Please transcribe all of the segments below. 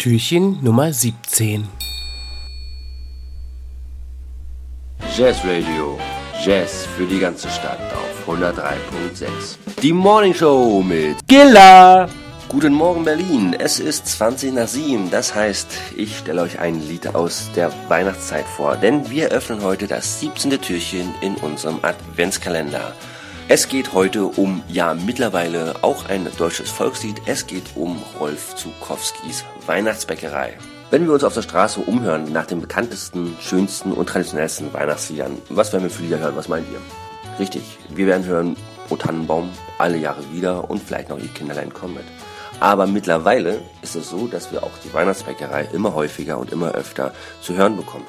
Türchen Nummer 17. Jazz Radio. Jazz für die ganze Stadt auf 103.6. Die Morning Show mit Gilla! Guten Morgen Berlin. Es ist 20 nach 7. Das heißt, ich stelle euch ein Lied aus der Weihnachtszeit vor, denn wir öffnen heute das 17. Türchen in unserem Adventskalender. Es geht heute um, ja, mittlerweile auch ein deutsches Volkslied. Es geht um Rolf Zukowskis Weihnachtsbäckerei. Wenn wir uns auf der Straße umhören nach den bekanntesten, schönsten und traditionellsten Weihnachtsliedern, was werden wir für Lieder hören? Was meint ihr? Richtig, wir werden hören O Tannenbaum, alle Jahre wieder und vielleicht noch Ihr Kinderlein kommen mit. Aber mittlerweile ist es so, dass wir auch die Weihnachtsbäckerei immer häufiger und immer öfter zu hören bekommen.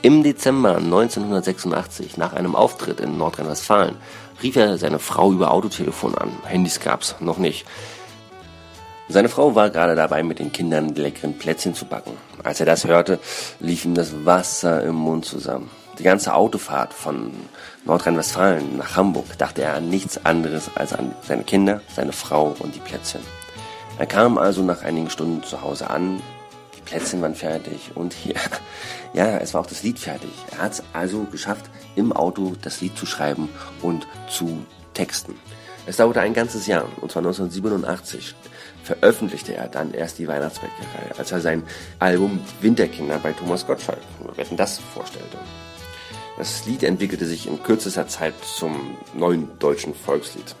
Im Dezember 1986, nach einem Auftritt in Nordrhein-Westfalen, rief er seine Frau über Autotelefon an. Handys gab's noch nicht. Seine Frau war gerade dabei, mit den Kindern leckeren Plätzchen zu backen. Als er das hörte, lief ihm das Wasser im Mund zusammen. Die ganze Autofahrt von Nordrhein-Westfalen nach Hamburg dachte er an nichts anderes als an seine Kinder, seine Frau und die Plätzchen. Er kam also nach einigen Stunden zu Hause an, Plätzchen waren fertig und ja, ja, es war auch das Lied fertig. Er hat es also geschafft, im Auto das Lied zu schreiben und zu texten. Es dauerte ein ganzes Jahr, und zwar 1987 veröffentlichte er dann erst die Weihnachtsbäckerei, als er sein Album Winterkinder bei Thomas Gottschalk, wetten das, vorstellte. Das Lied entwickelte sich in kürzester Zeit zum neuen deutschen Volkslied.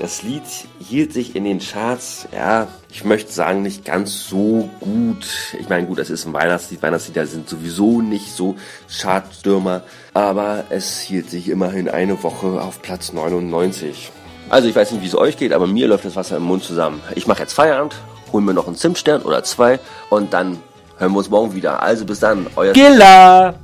Das Lied hielt sich in den Charts, ja, ich möchte sagen, nicht ganz so gut. Ich meine, gut, es ist ein Weihnachtslied. Weihnachtslieder sind sowieso nicht so Chartstürmer. Aber es hielt sich immerhin eine Woche auf Platz 99. Also ich weiß nicht, wie es euch geht, aber mir läuft das Wasser im Mund zusammen. Ich mache jetzt Feierabend, hol mir noch einen Zimtstern oder zwei und dann hören wir uns morgen wieder. Also bis dann, euer Gilla!